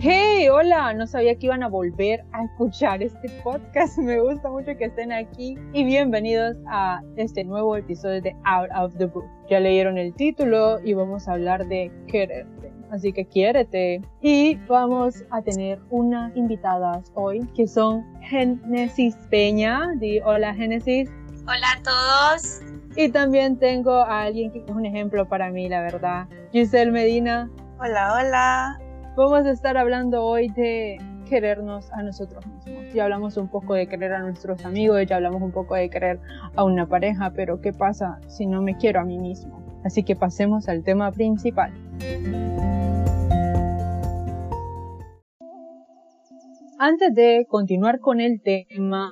Hey, hola, no sabía que iban a volver a escuchar este podcast. Me gusta mucho que estén aquí y bienvenidos a este nuevo episodio de Out of the Book. Ya leyeron el título y vamos a hablar de quererte. Así que quiérete. Y vamos a tener unas invitadas hoy que son Genesis Peña. Di hola Genesis. Hola a todos. Y también tengo a alguien que es un ejemplo para mí, la verdad. Giselle Medina. Hola, hola. Vamos a estar hablando hoy de querernos a nosotros mismos. Ya hablamos un poco de querer a nuestros amigos, ya hablamos un poco de querer a una pareja, pero ¿qué pasa si no me quiero a mí mismo? Así que pasemos al tema principal. Antes de continuar con el tema,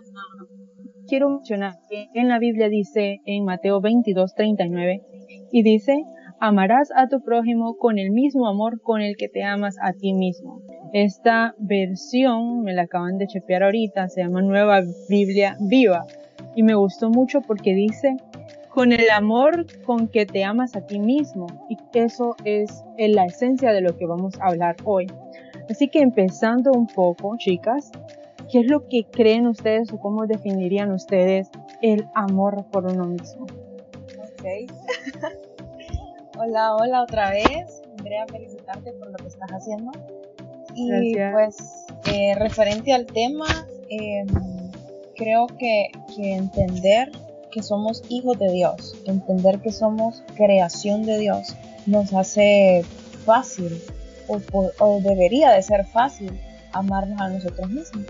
quiero mencionar que en la Biblia dice en Mateo 22, 39, y dice, amarás a tu prójimo con el mismo amor con el que te amas a ti mismo. Esta versión me la acaban de chepear ahorita, se llama Nueva Biblia Viva y me gustó mucho porque dice con el amor con que te amas a ti mismo y eso es la esencia de lo que vamos a hablar hoy. Así que empezando un poco, chicas, ¿qué es lo que creen ustedes o cómo definirían ustedes el amor por uno mismo? Ok. Hola, hola otra vez. Andrea, felicitarte por lo que estás haciendo. Y pues, eh, referente al tema, em, creo que, entender que somos hijos de Dios, entender que somos creación de Dios, nos hace fácil, o, debería de ser fácil, amarnos a nosotros mismos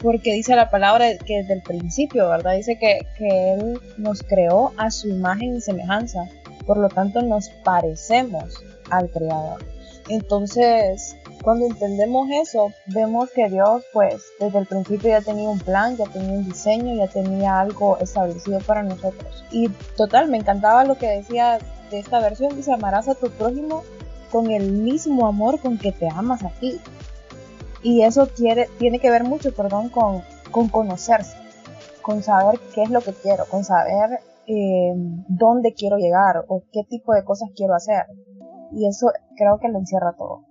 porque dice la palabra que desde el principio, ¿verdad? Dice que, que, Él nos creó a su imagen y semejanza por lo tanto nos parecemos al Creador. Entonces, cuando entendemos eso, vemos que Dios, pues, desde el principio ya tenía un plan, ya tenía un diseño, ya tenía algo establecido para nosotros. Y total, me encantaba lo que decía de esta versión, dice, amarás a tu prójimo con el mismo amor con que te amas a ti. Y eso tiene, tiene que ver mucho, perdón, con, con conocerse, con saber qué es lo que quiero, con saber eh, dónde quiero llegar o qué tipo de cosas quiero hacer. Y eso creo que lo encierra todo.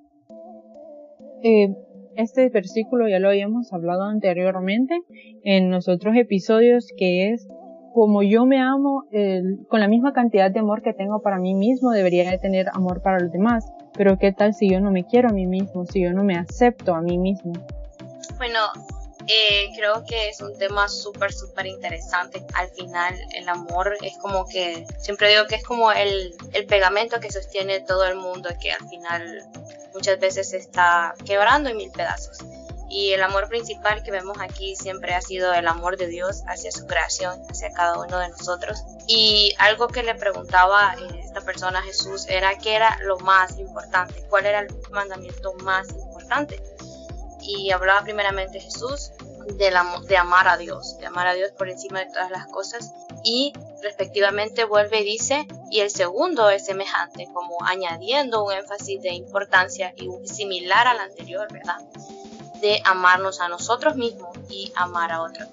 Eh, este versículo ya lo habíamos hablado anteriormente en los otros episodios que es como yo me amo, con la misma cantidad de amor que tengo para mí mismo, debería de tener amor para los demás. Pero ¿qué tal si yo no me quiero a mí mismo, si yo no me acepto a mí mismo? Bueno, eh, creo que es un tema súper, súper interesante. Al final, el amor es como que, siempre digo que es como el, el pegamento que sostiene todo el mundo, que al final muchas veces se está quebrando en mil pedazos. Y el amor principal que vemos aquí siempre ha sido el amor de Dios hacia su creación, hacia cada uno de nosotros. Y algo que le preguntaba esta persona a Jesús era qué era lo más importante, cuál era el mandamiento más importante. Y hablaba primeramente Jesús de, amar a Dios, de amar a Dios por encima de todas las cosas. Y respectivamente vuelve y dice, y el segundo es semejante, como añadiendo un énfasis de importancia y similar al anterior, ¿verdad? De amarnos a nosotros mismos y amar a otros.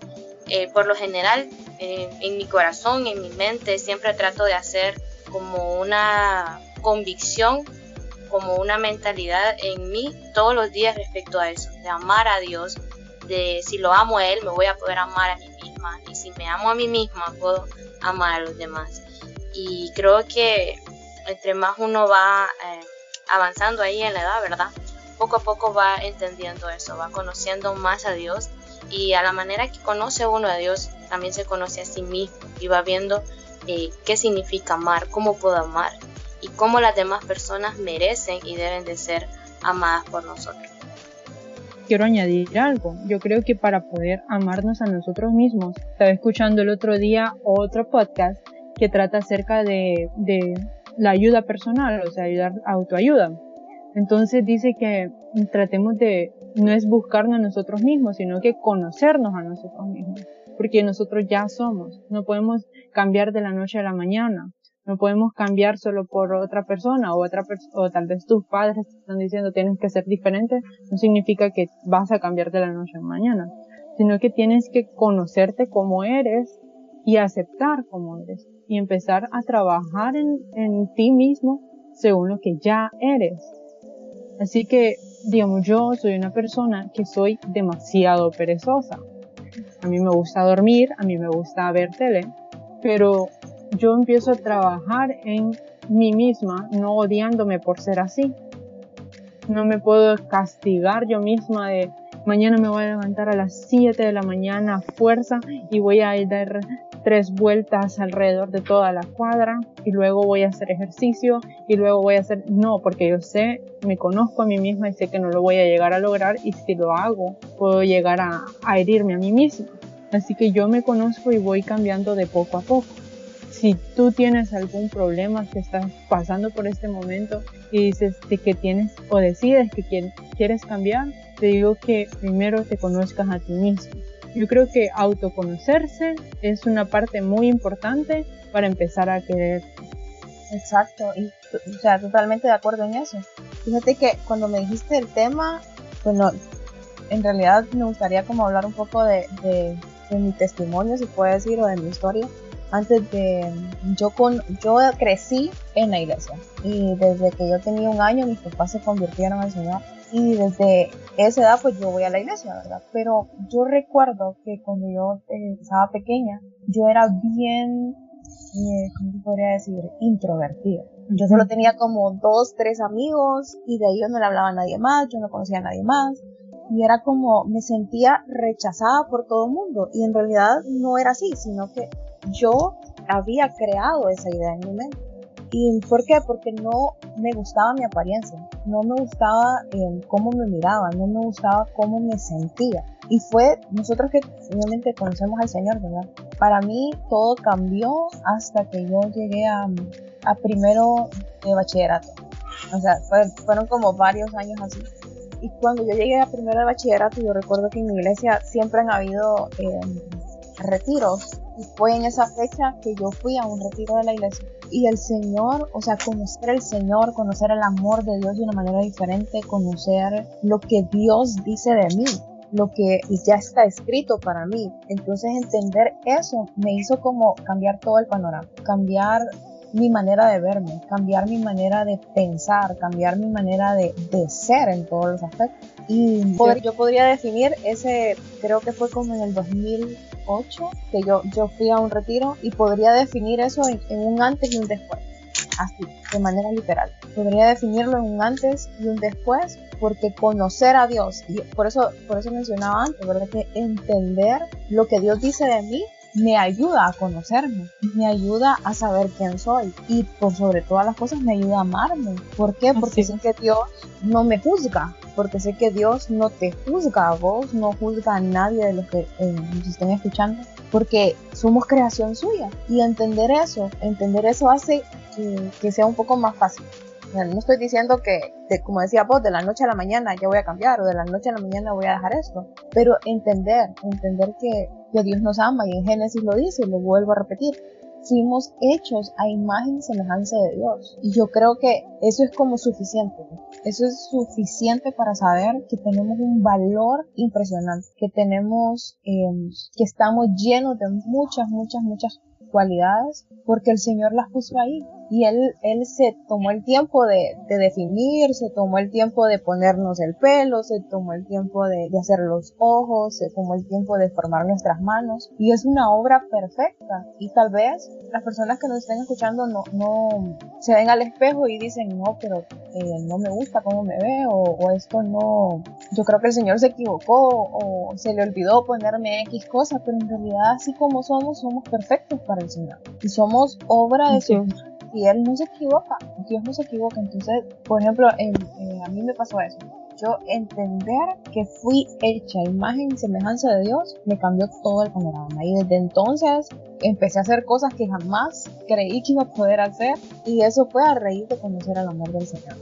Eh, por lo general, eh, en mi corazón, en mi mente, siempre trato de hacer como una convicción, como una mentalidad en mí todos los días respecto a eso, de amar a Dios, de si lo amo a él, me voy a poder amar a mí misma. Y si me amo a mí misma, puedo amar a los demás. Y creo que entre más uno va eh, avanzando ahí en la edad, ¿verdad? Poco a poco va entendiendo eso, va conociendo más a Dios y a la manera que conoce uno a Dios, también se conoce a sí mismo y va viendo eh, qué significa amar, cómo puedo amar y cómo las demás personas merecen y deben de ser amadas por nosotros quiero añadir algo. Yo creo que para poder amarnos a nosotros mismos, estaba escuchando el otro día otro podcast que trata acerca de, de la ayuda personal, o sea, ayudar, autoayuda. Entonces dice que tratemos de, no es buscarnos a nosotros mismos, sino que conocernos a nosotros mismos. Porque nosotros ya somos. No podemos cambiar de la noche a la mañana. No podemos cambiar solo por otra persona o otra o tal vez tus padres te están diciendo tienes que ser diferente. No significa que vas a cambiar de la noche a mañana, sino que tienes que conocerte como eres y aceptar como eres y empezar a trabajar en, en ti mismo según lo que ya eres. Así que digamos, yo soy una persona que soy demasiado perezosa. A mí me gusta dormir, a mí me gusta ver tele, pero yo empiezo a trabajar en mí misma, no odiándome por ser así. No me puedo castigar yo misma de mañana me voy a levantar a las 7 de la mañana a fuerza y voy a dar tres vueltas alrededor de toda la cuadra y luego voy a hacer ejercicio y luego voy a hacer no porque yo sé me conozco a mí misma y sé que no lo voy a llegar a lograr y si lo hago puedo llegar a, a herirme a mí misma así que yo me conozco y voy cambiando de poco a poco si tú tienes algún problema que estás pasando por este momento y dices que tienes o decides que quieres cambiar, te digo que primero te conozcas a ti mismo. Yo creo que autoconocerse es una parte muy importante para empezar a querer. Exacto, y o sea, totalmente de acuerdo en eso. Fíjate que cuando me dijiste el tema, bueno, en realidad me gustaría como hablar un poco de, de, de mi testimonio, si puedo decir, o de mi historia antes de yo con yo crecí en la iglesia y desde que yo tenía un año mis papás se convirtieron al Señor y desde esa edad pues yo voy a la iglesia, ¿verdad? Pero yo recuerdo que cuando yo eh, estaba pequeña yo era bien, eh, ¿cómo se podría decir? Introvertida. Yo solo tenía como dos, tres amigos y de ahí yo no le hablaba a nadie más, yo no conocía a nadie más y era como me sentía rechazada por todo el mundo y en realidad no era así, sino que yo había creado esa idea en mi mente. ¿Y por qué? Porque no me gustaba mi apariencia, no me gustaba eh, cómo me miraba, no me gustaba cómo me sentía. Y fue nosotros que finalmente conocemos al Señor, ¿verdad? Para mí todo cambió hasta que yo llegué a, a primero de bachillerato. O sea, fueron como varios años así. Y cuando yo llegué a primero de bachillerato, yo recuerdo que en mi iglesia siempre han habido eh, retiros y fue en esa fecha que yo fui a un retiro de la iglesia. Y el Señor, o sea, conocer el Señor, conocer el amor de Dios de una manera diferente, conocer lo que Dios dice de mí, lo que ya está escrito para mí. Entonces entender eso me hizo como cambiar todo el panorama, cambiar mi manera de verme, cambiar mi manera de pensar, cambiar mi manera de, de ser en todos los aspectos. Y yo podría definir ese, creo que fue como en el 2008, que yo, yo fui a un retiro y podría definir eso en, un antes y un después. Así, de manera literal. Podría definirlo en un antes y un después porque conocer a Dios, y por eso, por eso mencionaba antes, ¿verdad? Que entender lo que Dios dice de mí me ayuda a conocerme, me ayuda a saber quién soy y por sobre todas las cosas me ayuda a amarme. ¿Por qué? Porque sé que Dios no me juzga, porque sé que Dios no te juzga a vos, no juzga a nadie de los que eh, nos estén escuchando, porque somos creación suya y entender eso, entender eso hace que sea un poco más fácil no estoy diciendo que, como decía vos, de la noche a la mañana ya voy a cambiar o de la noche a la mañana voy a dejar esto, pero entender, entender que, que Dios nos ama y en Génesis lo dice y lo vuelvo a repetir, fuimos hechos a imagen y semejanza de Dios. Y yo creo que eso es como suficiente. Eso es suficiente para saber que tenemos un valor impresionante, que tenemos, eh, que estamos llenos de muchas, muchas, muchas cualidades porque el Señor las puso ahí y él, él se tomó el tiempo de, de, definir, se tomó el tiempo de ponernos el pelo, se tomó el tiempo de, de, hacer los ojos, se tomó el tiempo de formar nuestras manos y es una obra perfecta y tal vez las personas que nos estén escuchando no, no se ven al espejo y dicen no, pero eh, no me gusta cómo me veo o esto no, yo creo que el Señor se equivocó o se le olvidó ponerme X cosas, pero en realidad así como somos, somos perfectos para el Señor y somos obra de su y él no se equivoca, Dios no se equivoca. Entonces, por ejemplo, a mí me pasó eso. Yo entender que fui hecha imagen y semejanza de Dios me cambió todo el panorama. Y desde entonces empecé a hacer cosas que jamás creí que iba a poder hacer. Y eso fue a raíz de conocer al amor del Señor.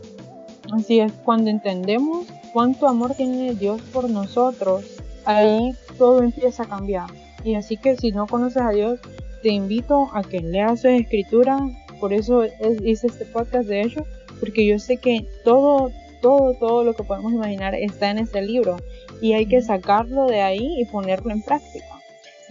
Así es, cuando entendemos cuánto amor tiene Dios por nosotros, ahí todo empieza a cambiar. Y así que si no conoces a Dios, te invito a que leas su escritura, por eso hice este podcast de hecho, porque yo sé que todo, todo, todo lo que podemos imaginar está en este libro y hay que sacarlo de ahí y ponerlo en práctica.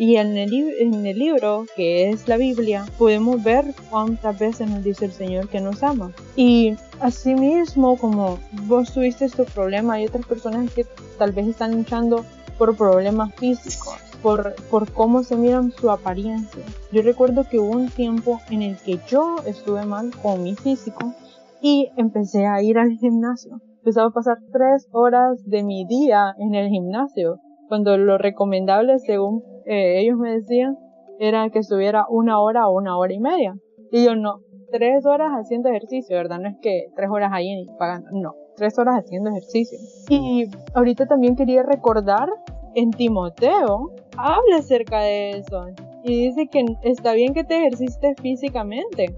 Y en el, libro, que es la Biblia, podemos ver cuántas veces nos dice el Señor que nos ama. Y asimismo, como vos tuviste tu problema, hay otras personas que tal vez están luchando por problemas físicos, por, por cómo se miran su apariencia. Yo recuerdo que hubo un tiempo en el que yo estuve mal con mi físico y empecé a ir al gimnasio. Empezaba a pasar tres horas de mi día en el gimnasio, cuando lo recomendable, según eh, ellos me decían, era que estuviera una hora o una hora y media. Y yo no, tres horas haciendo ejercicio, ¿verdad? No es que tres horas ahí pagando, no, tres horas haciendo ejercicio. Y ahorita también quería recordar en Timoteo, habla acerca de eso. Y dice que está bien que te ejercites físicamente,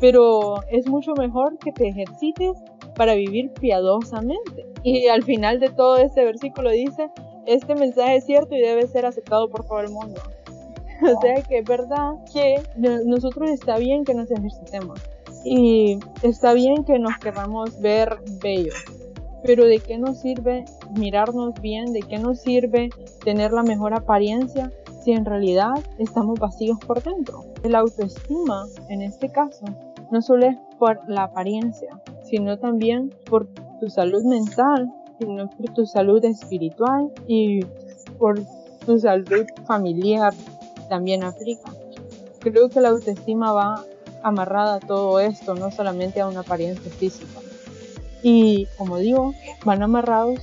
pero es mucho mejor que te ejercites para vivir piadosamente. Y al final de todo este versículo dice, este mensaje es cierto y debe ser aceptado por todo el mundo. o sea que es verdad que nosotros está bien que nos ejercitemos y está bien que nos queramos ver bellos. Pero ¿de qué nos sirve mirarnos bien? ¿De qué nos sirve tener la mejor apariencia si en realidad estamos vacíos por dentro? La autoestima, en este caso, no solo es por la apariencia, sino también por tu salud mental, sino por tu salud espiritual y por tu salud familiar también aplica. Creo que la autoestima va amarrada a todo esto, no solamente a una apariencia física. Y como digo, van amarrados,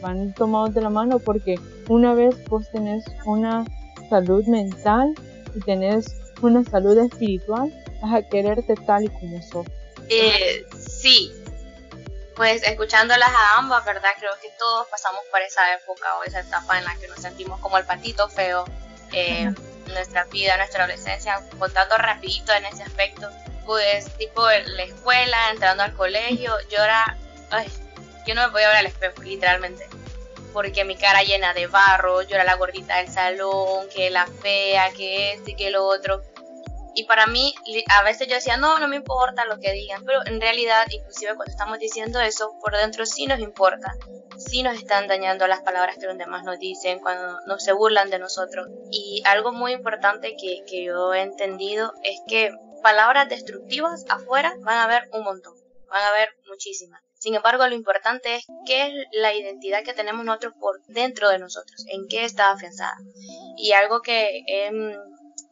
van tomados de la mano porque una vez vos tenés una salud mental y tenés una salud espiritual, vas a quererte tal y como sos. Eh, sí, pues escuchándolas a ambas, ¿verdad? Creo que todos pasamos por esa época o esa etapa en la que nos sentimos como el patito feo. Eh, nuestra vida, nuestra adolescencia, contando rapidito en ese aspecto, pues tipo la escuela, entrando al colegio, yo era, ay, yo no me podía ver al espejo, literalmente, porque mi cara llena de barro, yo era la gordita del salón, que la fea, que este, que lo otro, y para mí, a veces yo decía, no, no me importa lo que digan, pero en realidad, inclusive cuando estamos diciendo eso, por dentro sí nos importa, sí nos están dañando las palabras que los demás nos dicen, cuando nos se burlan de nosotros. Y algo muy importante que, que yo he entendido es que palabras destructivas afuera van a haber un montón, van a haber muchísimas. Sin embargo, lo importante es qué es la identidad que tenemos nosotros por dentro de nosotros, en qué está afianzada. Y algo que he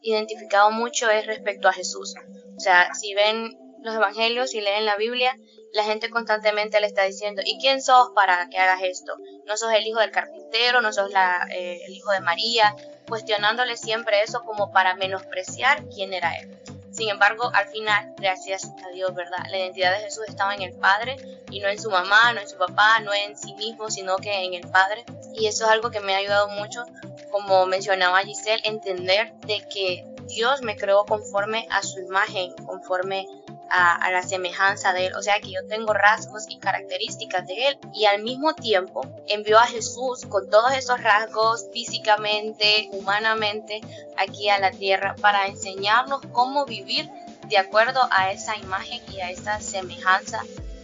identificado mucho es respecto a Jesús. O sea, si ven los evangelios y leen la Biblia, la gente constantemente le está diciendo, ¿y quién sos para que hagas esto? No sos el hijo del carpintero, no sos la, eh, el hijo de María, cuestionándole siempre eso como para menospreciar quién era él. Sin embargo, al final, gracias a Dios, ¿verdad? La identidad de Jesús estaba en el Padre y no en su mamá, no en su papá, no en sí mismo, sino que en el Padre. Y eso es algo que me ha ayudado mucho, como mencionaba Giselle, entender de que Dios me creó conforme a su imagen, conforme a, la semejanza de Él, o sea que yo tengo rasgos y características de Él. Y al mismo tiempo envió a Jesús con todos esos rasgos físicamente, humanamente, aquí a la tierra para enseñarnos cómo vivir de acuerdo a esa imagen y a esa semejanza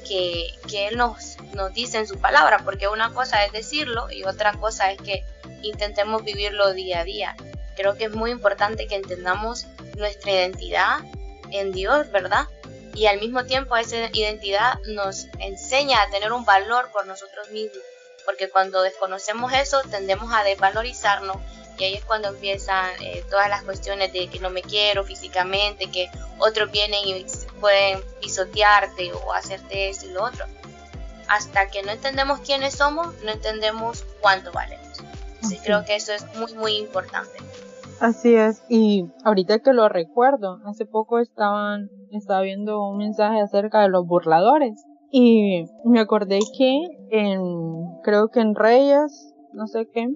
que, que Él nos, nos dice en su palabra, porque una cosa es decirlo y otra cosa es que intentemos vivirlo día a día. Creo que es muy importante que entendamos nuestra identidad en Dios, ¿verdad? y al mismo tiempo esa identidad nos enseña a tener un valor por nosotros mismos, porque cuando desconocemos eso tendemos a desvalorizarnos y ahí es cuando empiezan eh, todas las cuestiones de que no me quiero físicamente, que otros vienen y pueden pisotearte o hacerte esto y lo otro. Hasta que no entendemos quiénes somos, no entendemos cuánto valemos. Así creo que eso es muy, muy importante. Así es, y ahorita que lo recuerdo, hace poco estaban, estaba viendo un mensaje acerca de los burladores y me acordé que en, creo que en Reyes, no sé qué,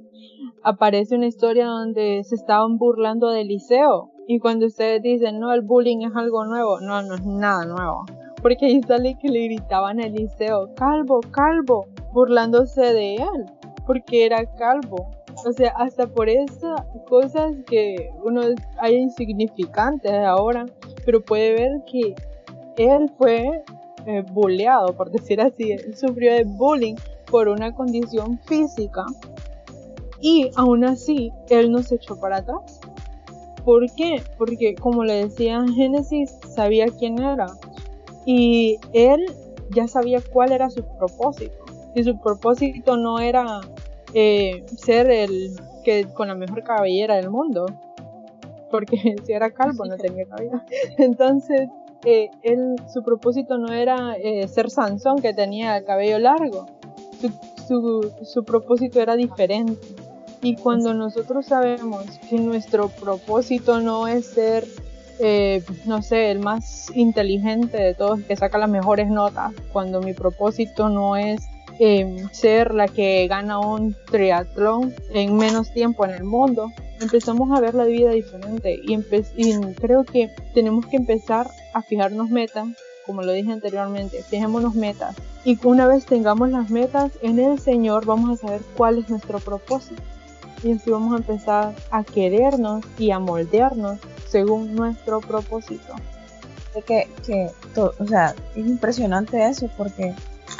aparece una historia donde se estaban burlando del liceo y cuando ustedes dicen, no, el bullying es algo nuevo, no, no es nada nuevo, porque ahí sale que le gritaban al liceo, calvo, calvo, burlándose de él, porque era calvo o sea, hasta por esas cosas que uno hay insignificantes ahora, pero puede ver que él fue eh, por decir así, él sufrió de bullying por una condición física Y aún así, él no se echó para atrás. ¿Por qué? Porque como le decía Génesis, sabía quién era. Y él ya sabía cuál era su propósito. Y su propósito no era eh, ser el que con la mejor cabellera del mundo. Porque si era calvo no tenía cabellera. Entonces, eh, él, su propósito no era eh, ser Sansón que tenía el cabello largo. Su, su, su propósito era diferente. Y cuando nosotros sabemos que nuestro propósito no es ser, eh, no sé, el más inteligente de todos, que saca las mejores notas, cuando mi propósito no es eh, ser la que gana un triatlón en menos tiempo en el mundo, empezamos a ver la vida diferente y, creo que tenemos que empezar a fijarnos metas como lo dije anteriormente, fijémonos metas. Y una vez tengamos las metas en el Señor, vamos a saber cuál es nuestro propósito y así vamos a empezar a querernos y a moldearnos según nuestro propósito. Que, que o sea, es impresionante eso porque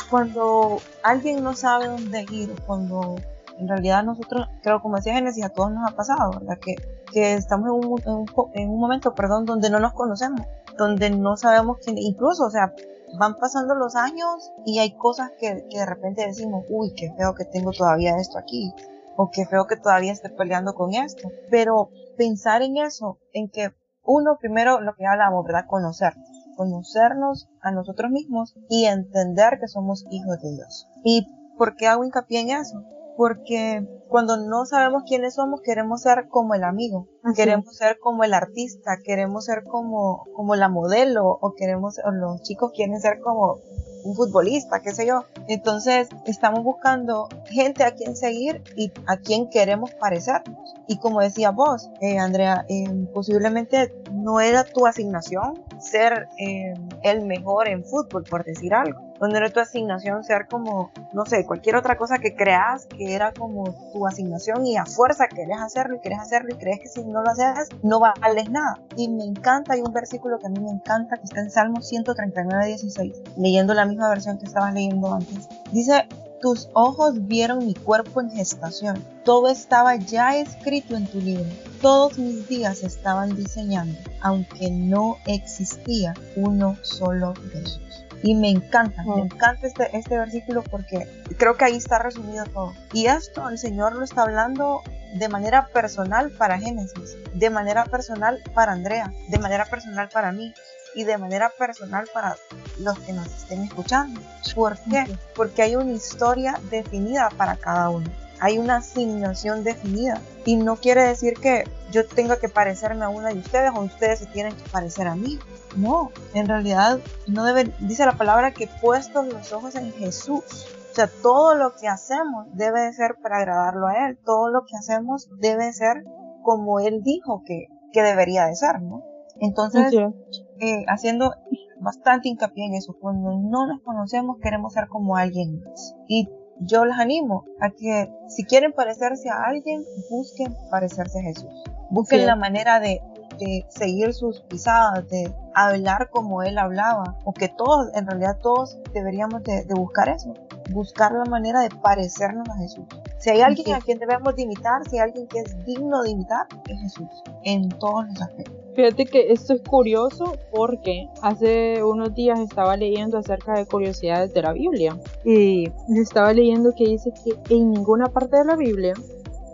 cuando alguien no sabe dónde ir, cuando en realidad nosotros, creo como decía Genesis, a todos nos ha pasado, ¿verdad? Que, que estamos en un, en, un, en un momento, perdón, donde no nos conocemos, donde no sabemos quién, incluso, o sea, van pasando los años y hay cosas que, que, de repente decimos, uy, qué feo que tengo todavía esto aquí, o qué feo que todavía esté peleando con esto. Pero pensar en eso, en que uno primero lo que hablamos, ¿verdad? Conocernos. Conocernos a nosotros mismos y entender que somos hijos de Dios. ¿Y por qué hago hincapié en eso? Porque cuando no sabemos quiénes somos, queremos ser como el amigo, queremos ser como el artista, queremos ser como, como la modelo, o queremos, o los chicos quieren ser como un futbolista, qué sé yo. Entonces estamos buscando gente a quien seguir y a quien queremos parecernos. Y como decía vos, eh, Andrea, eh, posiblemente no era tu asignación ser eh, el mejor en fútbol, por decir algo. No era tu asignación ser como, no sé, cualquier otra cosa que creas que era como tu asignación y a fuerza querés hacerlo y querés hacerlo y crees que si no lo haces no vales nada. Y me encanta, hay un versículo que a mí me encanta que está en Salmo 139, 16, leyendo la misma versión que estaba leyendo antes. Dice, tus ojos vieron mi cuerpo en gestación. Todo estaba ya escrito en tu libro. Todos mis días estaban diseñando, aunque no existía uno solo de ellos. Y me encanta, me encanta este, este versículo porque creo que ahí está resumido todo. Y esto el Señor lo está hablando de manera personal para Génesis, de manera personal para Andrea, de manera personal para mí y de manera personal para los que nos estén escuchando. ¿Por qué? Porque hay una historia definida para cada uno. Hay una asignación definida. Y no quiere decir que yo tenga que parecerme a una de ustedes o ustedes se tienen que parecer a mí. No, en realidad no debe, dice la palabra que puestos los ojos en Jesús. O sea, todo lo que hacemos debe ser para agradarlo a Él. Todo lo que hacemos debe ser como Él dijo que, que debería de ser, ¿no? Entonces, eh, haciendo bastante hincapié en eso, cuando no nos conocemos queremos ser como alguien más. Y yo les animo a que si quieren parecerse a alguien, busquen parecerse a Jesús. Busquen la manera de, de, seguir sus pisadas, de hablar como él hablaba, o que todos, en realidad todos deberíamos de, de buscar eso, buscar la manera de parecernos a Jesús. Si hay alguien a quien debemos de imitar, si hay alguien que es digno de imitar, es Jesús, en todos los aspectos. Fíjate que esto es curioso porque hace unos días estaba leyendo acerca de curiosidades de la Biblia y estaba leyendo que dice que en ninguna parte de la Biblia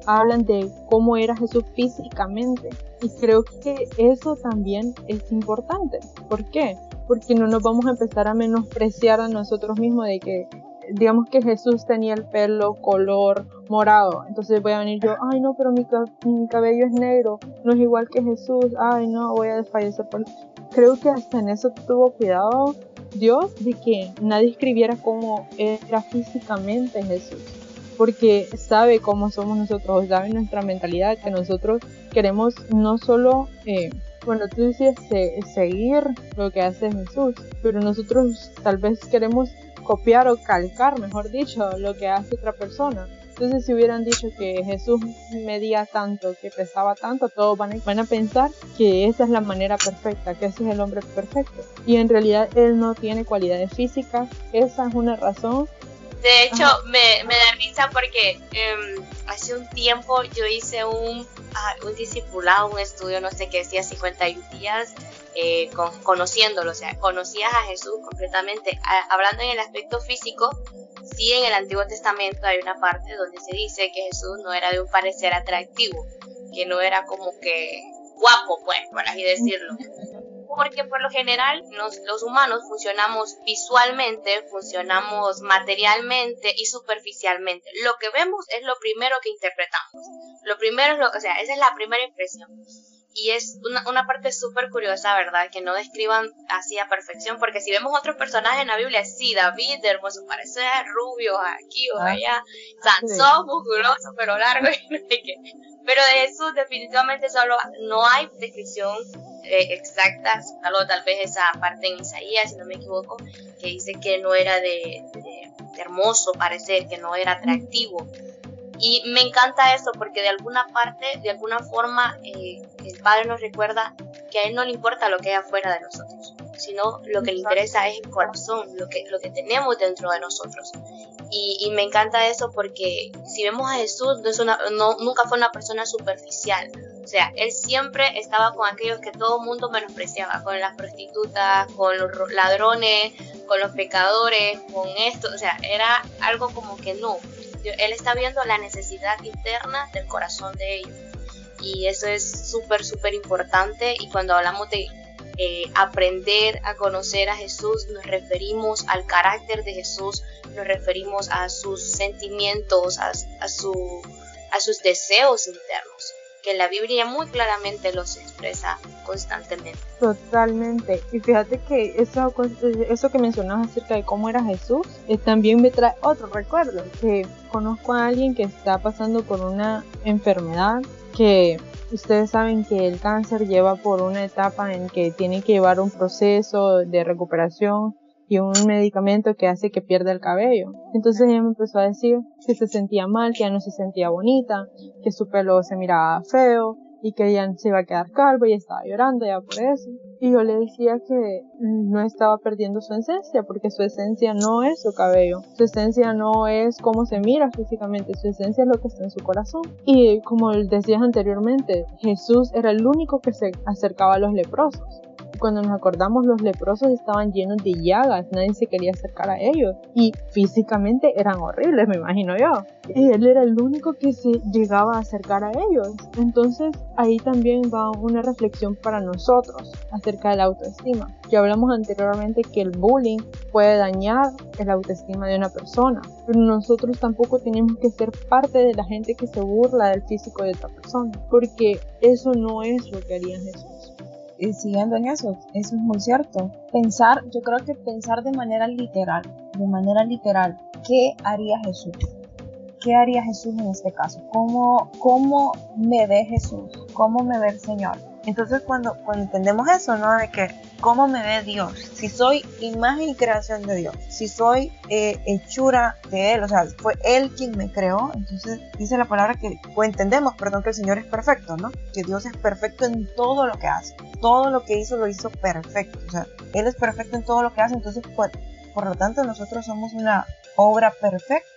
hablan de cómo era Jesús físicamente y creo que eso también es importante. ¿Por qué? Porque no nos vamos a empezar a menospreciar a nosotros mismos de que digamos que Jesús tenía el pelo color morado, entonces voy a venir yo, ay no, pero mi, mi cabello es negro, no es igual que Jesús, ay no, voy a desfallecer por... Creo que hasta en eso tuvo cuidado Dios de que nadie escribiera cómo era físicamente Jesús, porque sabe cómo somos nosotros, sabe nuestra mentalidad, que nosotros queremos no solo... Eh, bueno, tú decías seguir lo que hace Jesús, pero nosotros tal vez queremos copiar o calcar, mejor dicho, lo que hace otra persona. Entonces, si hubieran dicho que Jesús medía tanto, que pesaba tanto, todos van a, van a pensar que esa es la manera perfecta, que ese es el hombre perfecto. Y en realidad él no tiene cualidades físicas. Esa es una razón. De hecho, me, me, da risa porque em, hace un tiempo yo hice un, ah, un discipulado, un estudio, no sé qué decía, 51 días eh, conociéndolo, o sea, conocías a Jesús completamente. hablando en el aspecto físico, sí en el Antiguo Testamento hay una parte donde se dice que Jesús no era de un parecer atractivo, que no era como que guapo, pues, por así decirlo porque por lo general los humanos funcionamos visualmente, funcionamos materialmente y superficialmente. Lo que vemos es lo primero que interpretamos. Lo primero es lo o sea, esa es la primera impresión. Y es una, una parte súper curiosa, ¿verdad? Que no describan así a perfección, porque si vemos otros personajes en la Biblia, sí, David, de hermoso parecer, rubio, aquí o ah. allá, Sansón, musculoso, pero largo, y no sé qué. Pero de Jesús definitivamente solo no hay descripción eh, exacta, salvo tal vez esa parte en Isaías, si no me equivoco, que dice que no era de, hermoso parecer, que no era atractivo. Y me encanta eso porque de alguna parte, de alguna forma, eh, el Padre nos recuerda que a Él no le importa lo que hay afuera de nosotros, sino lo que le interesa es el corazón, lo que, lo que tenemos dentro de nosotros. Y, me encanta eso porque si vemos a Jesús, no es una, no, nunca fue una persona superficial. O sea, él siempre estaba con aquellos que todo el mundo menospreciaba, con las prostitutas, con los ladrones, con los pecadores, con esto. O sea, era algo como que no. Él está viendo la necesidad interna del corazón de ellos. Y eso es súper, súper importante. Y cuando hablamos de eh, aprender a conocer a Jesús, nos referimos al carácter de Jesús, nos referimos a sus sentimientos, a, su, a sus deseos internos, que la Biblia muy claramente los expresa constantemente. Totalmente. Y fíjate que eso, eso que mencionas acerca de cómo era Jesús, eh, también me trae otro recuerdo, que conozco a alguien que está pasando por una enfermedad que ustedes saben que el cáncer lleva por una etapa en que tiene que llevar un proceso de recuperación y un medicamento que hace que pierda el cabello. Entonces ella me empezó a decir que se sentía mal, que ya no se sentía bonita, que su pelo se miraba feo y que ella se iba a quedar calvo y estaba llorando ya por eso. Y yo le decía que no estaba perdiendo su esencia, porque su esencia no es su cabello, su esencia no es cómo se mira físicamente, su esencia es lo que está en su corazón. Y como decías anteriormente, Jesús era el único que se acercaba a los leprosos. Cuando nos acordamos, los leprosos estaban llenos de llagas, nadie se quería acercar a ellos y físicamente eran horribles, me imagino yo. Y él era el único que se llegaba a acercar a ellos. Entonces ahí también va una reflexión para nosotros acerca de la autoestima. Ya hablamos anteriormente que el bullying puede dañar la autoestima de una persona, pero nosotros tampoco tenemos que ser parte de la gente que se burla del físico de otra persona, porque eso no es lo que haría Jesús siguiendo en eso, eso es muy cierto. Pensar, yo creo que pensar de manera literal, de manera literal, ¿qué haría Jesús? ¿Qué haría Jesús en este caso? ¿Cómo, cómo me ve Jesús? ¿Cómo me ve el Señor? Entonces cuando, cuando entendemos eso, ¿no? De que cómo me ve Dios, si soy imagen y creación de Dios, si soy eh, hechura de Él, o sea, fue Él quien me creó, entonces dice la palabra que, o entendemos, perdón, que el Señor es perfecto, ¿no? Que Dios es perfecto en todo lo que hace, todo lo que hizo lo hizo perfecto, o sea, Él es perfecto en todo lo que hace, entonces por lo tanto nosotros somos una obra perfecta.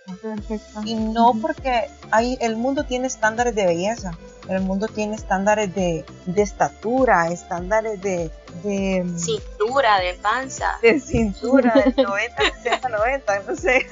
Y no porque hay, el mundo tiene estándares de belleza, el mundo tiene estándares de, de estatura, estándares de, de... Cintura, de panza. De cintura, de 90, 60, 90, no sé.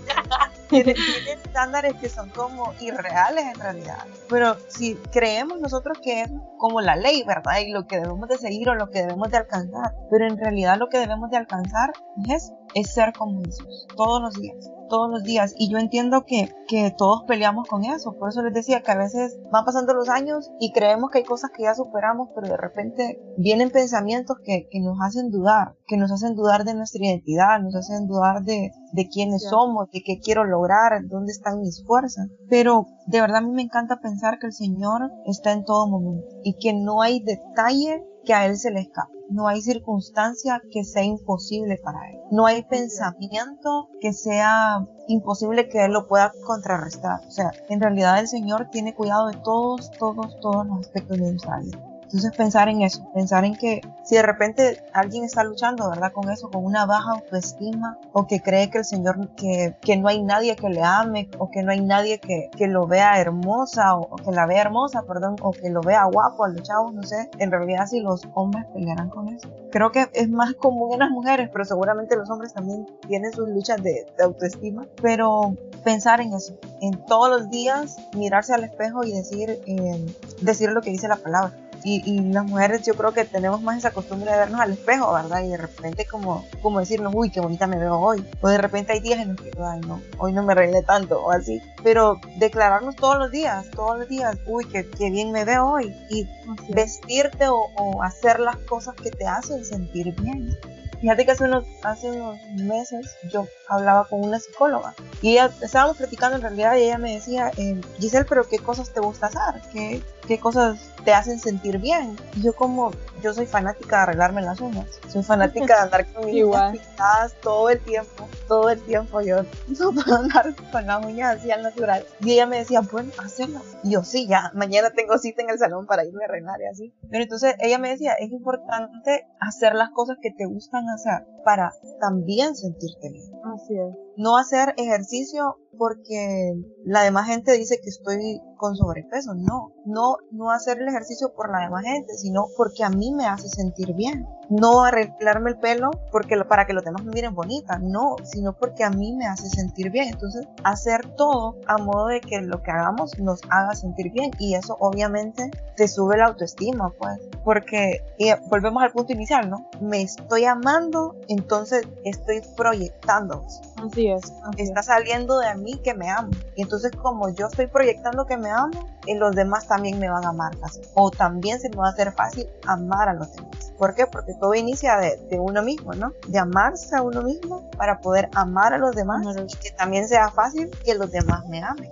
tiene, estándares que son como irreales en realidad. Pero si creemos nosotros que es como la ley, ¿verdad? Y lo que debemos de seguir o lo que debemos de alcanzar. Pero en realidad lo que debemos de alcanzar es, es ser como Jesús, todos los días todos los días. Y yo entiendo que, que todos peleamos con eso. Por eso les decía que a veces van pasando los años y creemos que hay cosas que ya superamos, pero de repente vienen pensamientos que, que nos hacen dudar, que nos hacen dudar de nuestra identidad, nos hacen dudar de, de quiénes somos, de qué quiero lograr, dónde están mis fuerzas. Pero de verdad a mí me encanta pensar que el Señor está en todo momento y que no hay detalle que a Él se le escape. No hay circunstancia que sea imposible para Él. No hay pensamiento que sea imposible que Él lo pueda contrarrestar. O sea, en realidad el Señor tiene cuidado de todos, todos, todos los aspectos de nuestra. Entonces pensar en eso, pensar en que si de repente alguien está luchando, ¿verdad? Con eso, con una baja autoestima o que cree que el Señor, que, que no hay nadie que le ame o que no hay nadie que, que lo vea hermosa o, que la vea hermosa, perdón, o que lo vea guapo a los chavos, no sé, en realidad si los hombres pelearán con eso. Creo que es más común en las mujeres, pero seguramente los hombres también tienen sus luchas de, de autoestima, pero pensar en eso, en todos los días mirarse al espejo y decir, eh, decir lo que dice la palabra y, las mujeres yo creo que tenemos más esa costumbre de vernos al espejo, ¿verdad? Y de repente como, como decirnos, uy, qué bonita me veo hoy. O de repente hay días en los que, ay, no, hoy no me reír tanto o así. Pero declararnos todos los días, todos los días, uy, qué, qué bien me veo hoy. Y vestirte o, o hacer las cosas que te hacen sentir bien. Fíjate que hace unos, hace unos meses yo hablaba con una psicóloga y ella, estábamos platicando en realidad y ella me decía, eh, Giselle, pero ¿qué cosas te gusta hacer? ¿Qué, ¿Qué cosas te hacen sentir bien? Yo como, yo soy fanática de arreglarme las uñas, soy fanática de andar con mis uñas pintadas todo el tiempo, todo el tiempo yo no puedo andar con las uñas así al natural. Y ella me decía, bueno, hazlo. Y yo, sí, ya, mañana tengo cita en el salón para irme a arreglar y así. Pero entonces ella me decía, es importante hacer las cosas que te gustan hacer para también sentirte bien. Así es. No hacer ejercicio porque la demás gente dice que estoy con sobrepeso. No, no, no hacer el ejercicio por la demás gente, sino porque a mí me hace sentir bien. No arreglarme el pelo porque para que los demás me miren bonita, no, sino porque a mí me hace sentir bien. Entonces, hacer todo a modo de que lo que hagamos nos haga sentir bien y eso obviamente te sube la autoestima, pues, porque volvemos al punto inicial, ¿no? Me estoy amando, entonces estoy proyectando. Así es. Está saliendo de mí que me amo. Y entonces como yo estoy proyectando que me amo, y los demás también me van a amar O también se me va a hacer fácil amar a los demás. ¿Por qué? Porque todo inicia de, uno mismo, ¿no? De amarse a uno mismo para poder amar a los demás y que también sea fácil que los demás me amen.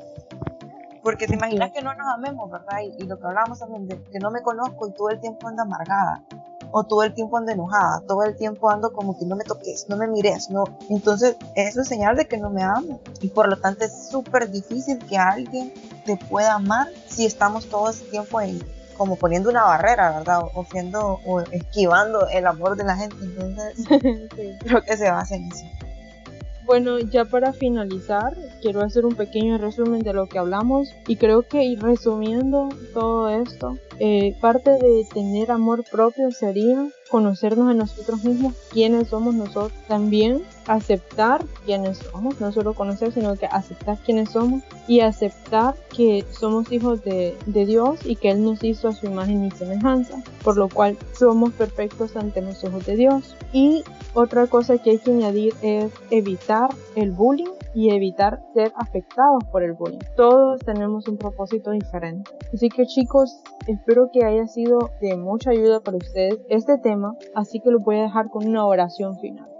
Porque te imaginas que no nos amemos, ¿verdad? Y, lo que hablábamos también de que no me conozco y todo el tiempo ando amargada o todo el tiempo ando enojada, todo el tiempo ando como que no me toques, no me mires, no. Entonces, eso es señal de que no me amo. Y por lo tanto es súper difícil que alguien te pueda amar si estamos todo el tiempo en, como poniendo una barrera, ¿verdad? O, siendo, o esquivando el amor de la gente. Entonces, creo que se basa en eso. Bueno, ya para finalizar, quiero hacer un pequeño resumen de lo que hablamos y creo que resumiendo todo esto, eh, parte de tener amor propio sería conocernos a nosotros mismos, quiénes somos nosotros, también aceptar quiénes somos, no solo conocer, sino que aceptar quiénes somos y aceptar que somos hijos de, de Dios y que Él nos hizo a su imagen y semejanza, por lo cual somos perfectos ante los ojos de Dios. Y otra cosa que hay que añadir es evitar el bullying y evitar ser afectados por el bullying. Todos tenemos un propósito diferente. Así que chicos, espero que haya sido de mucha ayuda para ustedes este tema, así que lo voy a dejar con una oración final.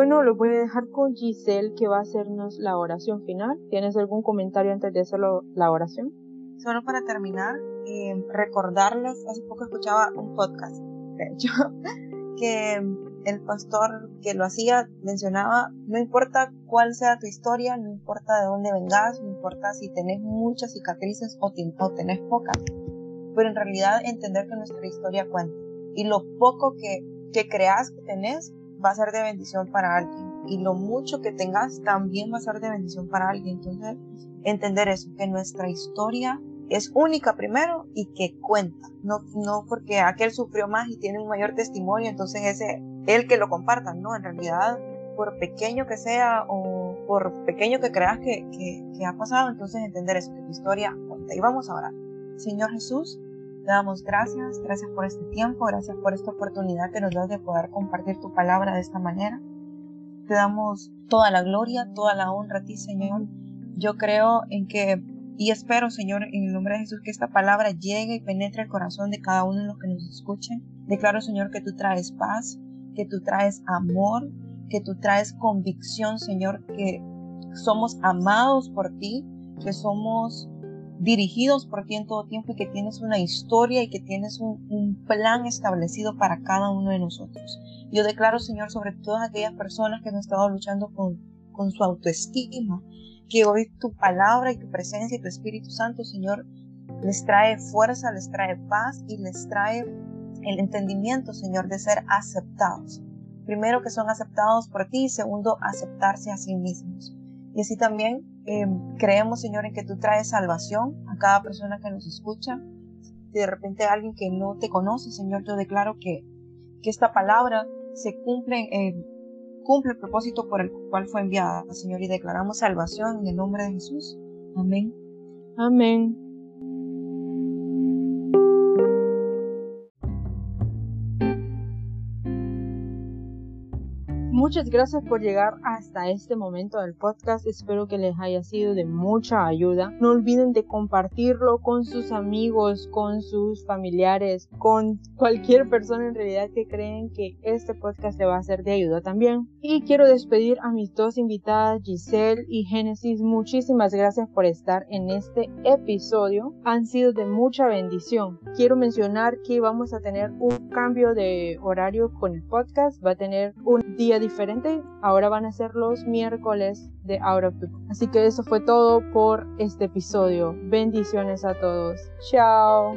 Bueno, lo voy a dejar con Giselle que va a hacernos la oración final. ¿Tienes algún comentario antes de hacer la oración? Solo para terminar, eh, recordarles, hace poco escuchaba un podcast, que el pastor que lo hacía mencionaba, no importa cuál sea tu historia, no importa de dónde vengas, no importa si tenés muchas cicatrices o, o tenés pocas, pero en realidad entender que nuestra historia cuenta y lo poco que, que creas que tenés va a ser de bendición para alguien y lo mucho que tengas también va a ser de bendición para alguien. Entonces, entender eso, que nuestra historia es única primero y que cuenta. No, no porque aquel sufrió más y tiene un mayor testimonio, entonces ese, el que lo comparta. No, en realidad, por pequeño que sea o por pequeño que creas que, que, que ha pasado, entonces entender eso, que tu historia cuenta. Y vamos a orar. Señor Jesús, te damos gracias, gracias por este tiempo, gracias por esta oportunidad que nos das de poder compartir tu palabra de esta manera. Te damos toda la gloria, toda la honra a ti, Señor. Yo creo en que y espero, Señor, en el nombre de Jesús, que esta palabra llegue y penetre el corazón de cada uno de los que nos escuchen. Declaro, Señor, que tú traes paz, que tú traes amor, que tú traes convicción, Señor, que somos amados por ti, que somos dirigidos por ti en todo tiempo y que tienes una historia y que tienes un, plan establecido para cada uno de nosotros. Yo declaro, Señor, sobre todas aquellas personas que han estado luchando con, con su autoestima, que hoy tu palabra y tu presencia y tu Espíritu Santo, Señor, les trae fuerza, les trae paz y les trae el entendimiento, Señor, de ser aceptados. Primero que son aceptados por ti y segundo aceptarse a sí mismos. Y así también eh, creemos, Señor, en que tú traes salvación a cada persona que nos escucha. Si de repente alguien que no te conoce, Señor, yo declaro que, que esta palabra se cumple, eh, cumple el propósito por el cual fue enviada, Señor, y declaramos salvación en el nombre de Jesús. Amén. Amén. Muchas gracias por llegar hasta este momento del podcast. Espero que les haya sido de mucha ayuda. No olviden de compartirlo con sus amigos, con sus familiares, con cualquier persona en realidad que creen que este podcast le va a ser de ayuda también. Y quiero despedir a mis dos invitadas, Giselle y Génesis. Muchísimas gracias por estar en este episodio. Han sido de mucha bendición. Quiero mencionar que vamos a tener un cambio de horario con el podcast. Va a tener un día diferente Ahora van a ser los miércoles de Out of the Así que eso fue todo por este episodio. Bendiciones a todos. Chao.